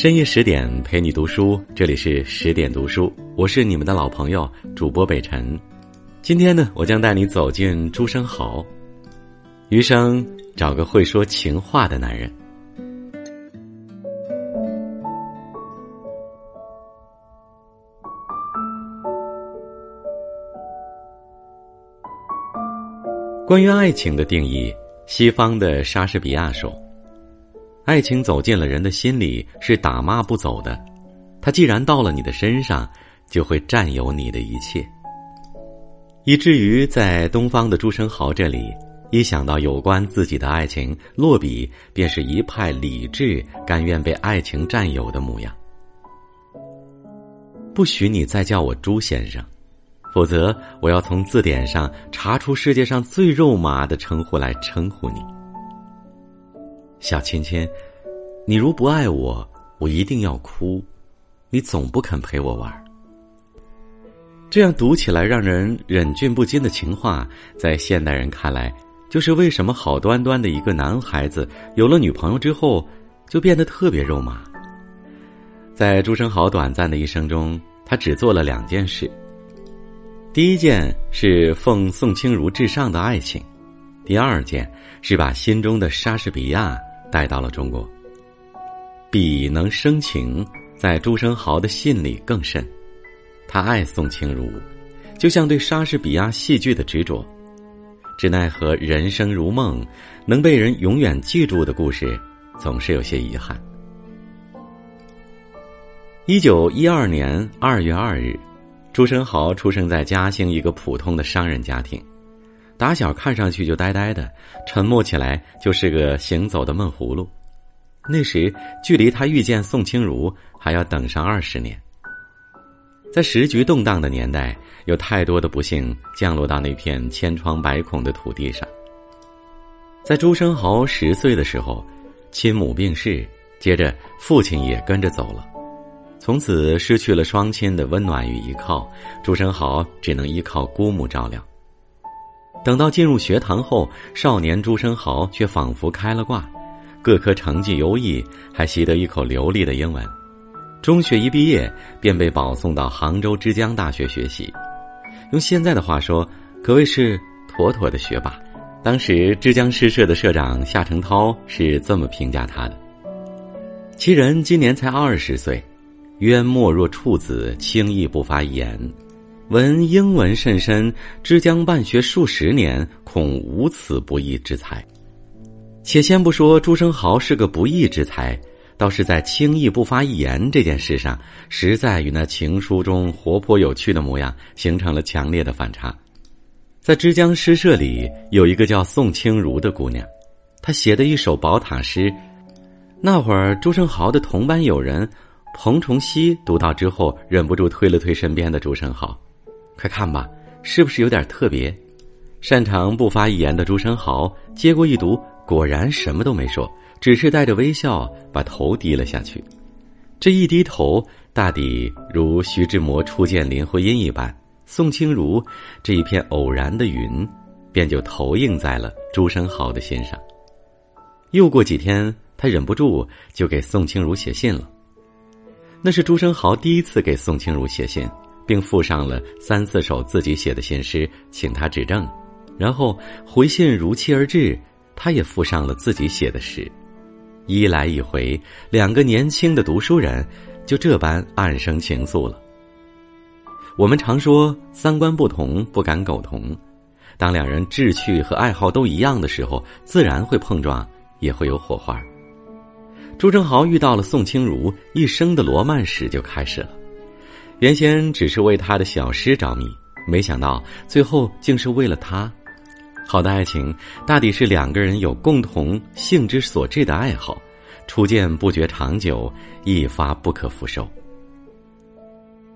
深夜十点陪你读书，这里是十点读书，我是你们的老朋友主播北辰。今天呢，我将带你走进朱生豪。余生找个会说情话的男人。关于爱情的定义，西方的莎士比亚说：“爱情走进了人的心里是打骂不走的，它既然到了你的身上，就会占有你的一切。”以至于在东方的朱生豪这里，一想到有关自己的爱情，落笔便是一派理智，甘愿被爱情占有的模样。不许你再叫我朱先生。否则，我要从字典上查出世界上最肉麻的称呼来称呼你，小亲亲。你如不爱我，我一定要哭。你总不肯陪我玩。这样读起来让人忍俊不禁的情话，在现代人看来，就是为什么好端端的一个男孩子有了女朋友之后，就变得特别肉麻。在朱生豪短暂的一生中，他只做了两件事。第一件是奉宋清如至上的爱情，第二件是把心中的莎士比亚带到了中国。笔能生情，在朱生豪的信里更甚。他爱宋清如，就像对莎士比亚戏剧的执着。只奈何人生如梦，能被人永远记住的故事，总是有些遗憾。一九一二年二月二日。朱生豪出生在嘉兴一个普通的商人家庭，打小看上去就呆呆的，沉默起来就是个行走的闷葫芦。那时距离他遇见宋清如还要等上二十年。在时局动荡的年代，有太多的不幸降落到那片千疮百孔的土地上。在朱生豪十岁的时候，亲母病逝，接着父亲也跟着走了。从此失去了双亲的温暖与依靠，朱生豪只能依靠姑母照料。等到进入学堂后，少年朱生豪却仿佛开了挂，各科成绩优异，还习得一口流利的英文。中学一毕业，便被保送到杭州之江大学学习。用现在的话说，可谓是妥妥的学霸。当时之江诗社的社长夏承焘是这么评价他的：“其人今年才二十岁。”渊默若处子，轻易不发言。闻英文甚深，之将办学数十年，恐无此不义之才。且先不说朱生豪是个不义之才，倒是在轻易不发一言这件事上，实在与那情书中活泼有趣的模样形成了强烈的反差。在之江诗社里，有一个叫宋清如的姑娘，她写的一首宝塔诗。那会儿，朱生豪的同班友人。彭崇熙读到之后，忍不住推了推身边的朱生豪：“快看吧，是不是有点特别？”擅长不发一言的朱生豪接过一读，果然什么都没说，只是带着微笑把头低了下去。这一低头，大抵如徐志摩初见林徽因一般，宋清如这一片偶然的云，便就投映在了朱生豪的心上。又过几天，他忍不住就给宋清如写信了。那是朱生豪第一次给宋清如写信，并附上了三四首自己写的信诗，请他指正。然后回信如期而至，他也附上了自己写的诗。一来一回，两个年轻的读书人就这般暗生情愫了。我们常说三观不同不敢苟同，当两人志趣和爱好都一样的时候，自然会碰撞，也会有火花。朱正豪遇到了宋清如，一生的罗曼史就开始了。原先只是为他的小诗着迷，没想到最后竟是为了他。好的爱情，大抵是两个人有共同性之所至的爱好，初见不觉长久，一发不可复收。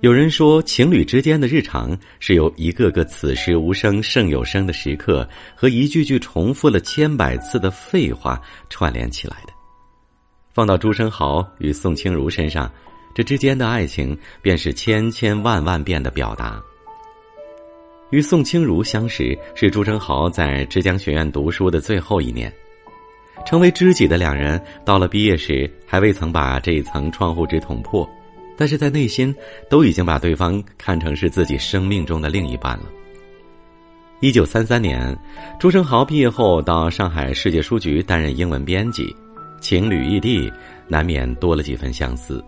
有人说，情侣之间的日常是由一个个此时无声胜有声的时刻和一句句重复了千百次的废话串联起来的。放到朱生豪与宋清如身上，这之间的爱情便是千千万万遍的表达。与宋清如相识是朱生豪在之江学院读书的最后一年，成为知己的两人，到了毕业时还未曾把这一层窗户纸捅破，但是在内心都已经把对方看成是自己生命中的另一半了。一九三三年，朱生豪毕业后到上海世界书局担任英文编辑，情侣异地，难免多了几分相思。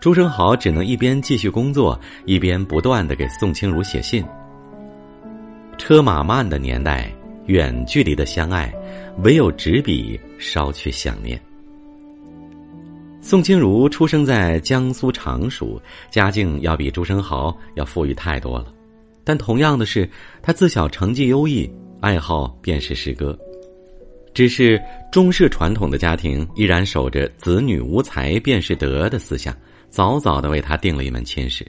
朱生豪只能一边继续工作，一边不断的给宋清如写信。车马慢的年代，远距离的相爱，唯有纸笔捎去想念。宋清如出生在江苏常熟，家境要比朱生豪要富裕太多了。但同样的是，他自小成绩优异，爱好便是诗歌。只是中式传统的家庭依然守着“子女无才便是德”的思想，早早的为他定了一门亲事。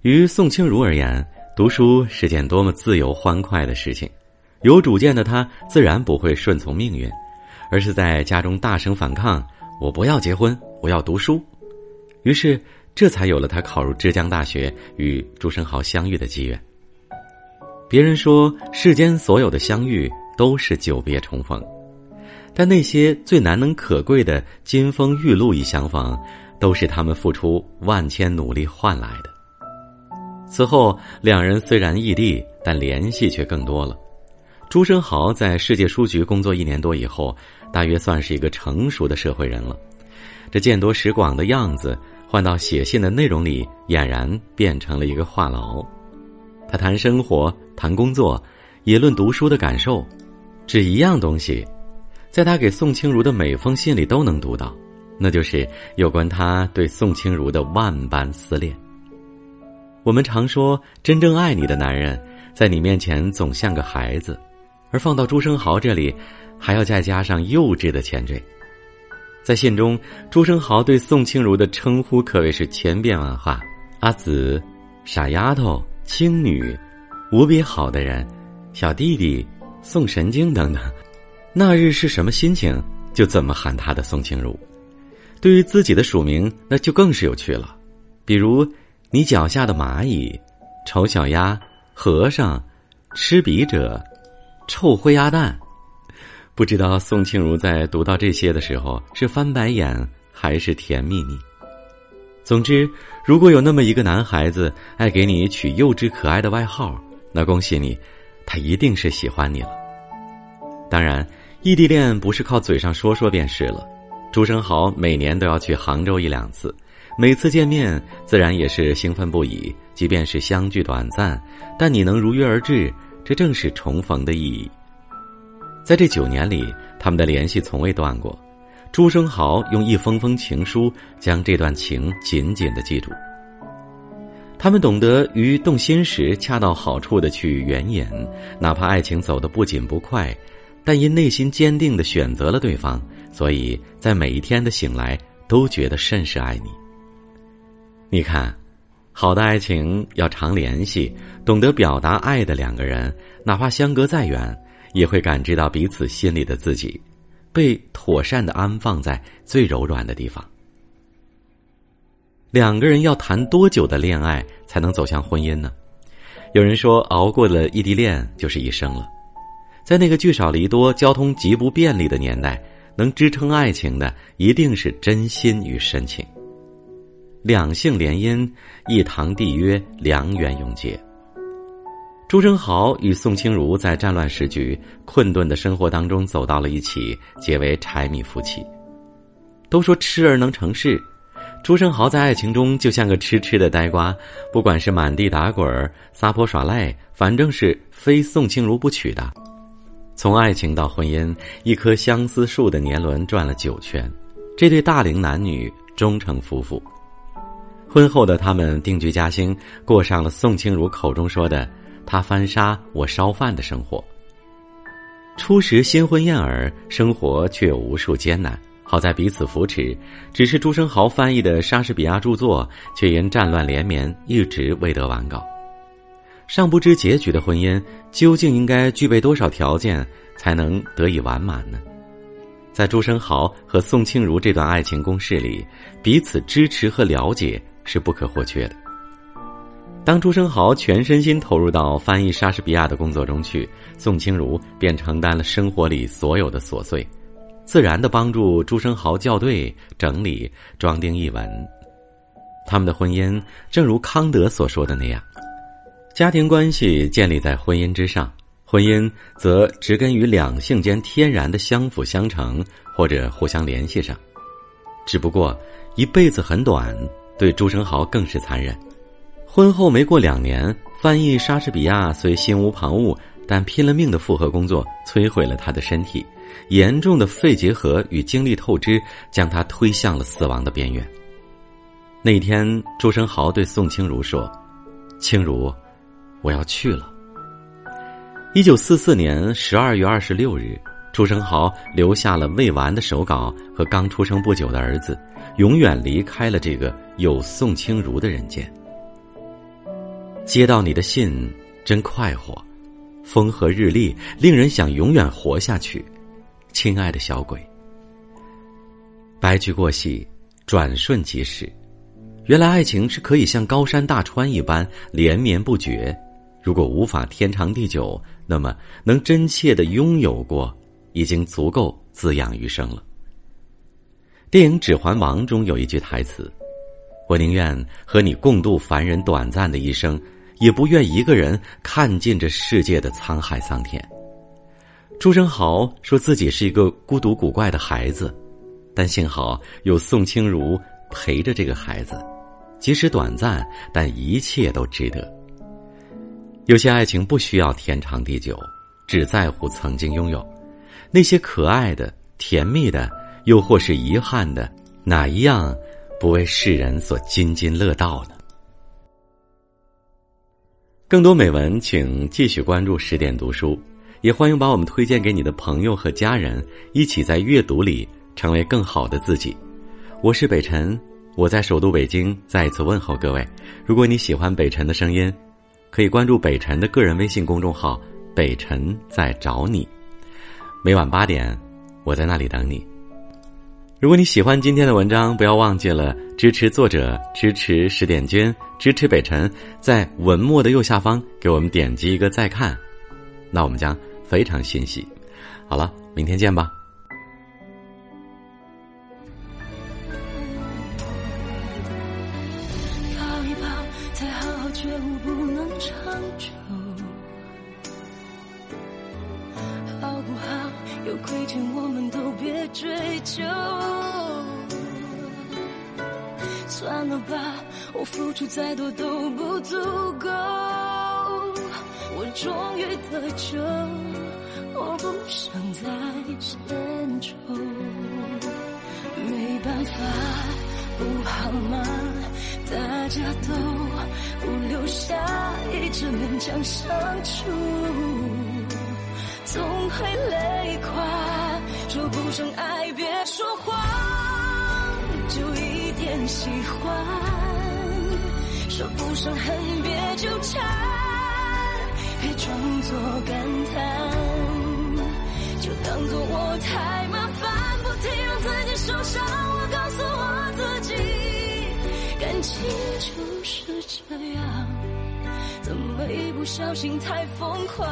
于宋清如而言，读书是件多么自由欢快的事情，有主见的他自然不会顺从命运，而是在家中大声反抗：“我不要结婚，我要读书。”于是，这才有了他考入浙江大学与朱生豪相遇的机缘。别人说，世间所有的相遇都是久别重逢，但那些最难能可贵的金风玉露一相逢，都是他们付出万千努力换来的。此后，两人虽然异地，但联系却更多了。朱生豪在世界书局工作一年多以后，大约算是一个成熟的社会人了。这见多识广的样子，换到写信的内容里，俨然变成了一个话痨。他谈生活，谈工作，也论读书的感受。只一样东西，在他给宋清如的每封信里都能读到，那就是有关他对宋清如的万般思念。我们常说，真正爱你的男人，在你面前总像个孩子，而放到朱生豪这里，还要再加上幼稚的前缀。在信中，朱生豪对宋清如的称呼可谓是千变万化：阿紫、傻丫头、青女、无比好的人、小弟弟、宋神经等等。那日是什么心情，就怎么喊他的宋清如。对于自己的署名，那就更是有趣了，比如。你脚下的蚂蚁，丑小鸭，和尚，吃笔者，臭灰鸭蛋。不知道宋庆如在读到这些的时候是翻白眼还是甜蜜蜜。总之，如果有那么一个男孩子爱给你取幼稚可爱的外号，那恭喜你，他一定是喜欢你了。当然，异地恋不是靠嘴上说说便是了。朱生豪每年都要去杭州一两次。每次见面，自然也是兴奋不已。即便是相聚短暂，但你能如约而至，这正是重逢的意义。在这九年里，他们的联系从未断过。朱生豪用一封封情书将这段情紧紧的记住。他们懂得于动心时恰到好处的去援引，哪怕爱情走得不紧不快，但因内心坚定的选择了对方，所以在每一天的醒来都觉得甚是爱你。你看，好的爱情要常联系，懂得表达爱的两个人，哪怕相隔再远，也会感知到彼此心里的自己，被妥善的安放在最柔软的地方。两个人要谈多久的恋爱才能走向婚姻呢？有人说，熬过了异地恋就是一生了。在那个聚少离多、交通极不便利的年代，能支撑爱情的一定是真心与深情。两性联姻，一堂缔约，良缘永结。朱生豪与宋清如在战乱时局、困顿的生活当中走到了一起，结为柴米夫妻。都说痴儿能成事，朱生豪在爱情中就像个痴痴的呆瓜，不管是满地打滚、撒泼耍赖，反正是非宋清如不娶的。从爱情到婚姻，一棵相思树的年轮转了九圈，这对大龄男女终成夫妇。婚后的他们定居嘉兴，过上了宋清如口中说的“他翻沙，我烧饭”的生活。初时新婚燕尔，生活却有无数艰难。好在彼此扶持，只是朱生豪翻译的莎士比亚著作，却因战乱连绵，一直未得完稿。尚不知结局的婚姻，究竟应该具备多少条件才能得以完满呢？在朱生豪和宋庆如这段爱情公式里，彼此支持和了解。是不可或缺的。当朱生豪全身心投入到翻译莎士比亚的工作中去，宋清如便承担了生活里所有的琐碎。自然的帮助朱生豪校对、整理、装订译文。他们的婚姻正如康德所说的那样，家庭关系建立在婚姻之上，婚姻则植根于两性间天然的相辅相成或者互相联系上。只不过一辈子很短，对朱生豪更是残忍。婚后没过两年，翻译莎士比亚虽心无旁骛，但拼了命的复合工作摧毁了他的身体，严重的肺结核与精力透支将他推向了死亡的边缘。那天，朱生豪对宋清如说：“清如，我要去了。”一九四四年十二月二十六日，朱生豪留下了未完的手稿和刚出生不久的儿子，永远离开了这个有宋清如的人间。接到你的信，真快活，风和日丽，令人想永远活下去。亲爱的小鬼，白驹过隙，转瞬即逝。原来爱情是可以像高山大川一般连绵不绝。如果无法天长地久，那么能真切的拥有过，已经足够滋养余生了。电影《指环王》中有一句台词：“我宁愿和你共度凡人短暂的一生。”也不愿一个人看尽这世界的沧海桑田。朱生豪说自己是一个孤独古怪的孩子，但幸好有宋清如陪着这个孩子，即使短暂，但一切都值得。有些爱情不需要天长地久，只在乎曾经拥有。那些可爱的、甜蜜的，又或是遗憾的，哪一样不为世人所津津乐道呢？更多美文，请继续关注十点读书，也欢迎把我们推荐给你的朋友和家人，一起在阅读里成为更好的自己。我是北辰，我在首都北京再一次问候各位。如果你喜欢北辰的声音，可以关注北辰的个人微信公众号“北辰在找你”，每晚八点，我在那里等你。如果你喜欢今天的文章，不要忘记了支持作者，支持十点君，支持北辰，在文末的右下方给我们点击一个再看，那我们将非常欣喜。好了，明天见吧。终于得救，我不想再献丑。没办法，不好吗？大家都不留下一直勉强相处，总会累垮。说不上爱，别说谎，就一点喜欢；说不上恨，别纠缠，别装作感叹，就当做我太麻烦，不停让自己受伤。我告诉我自己，感情就是这样，怎么一不小心太疯狂？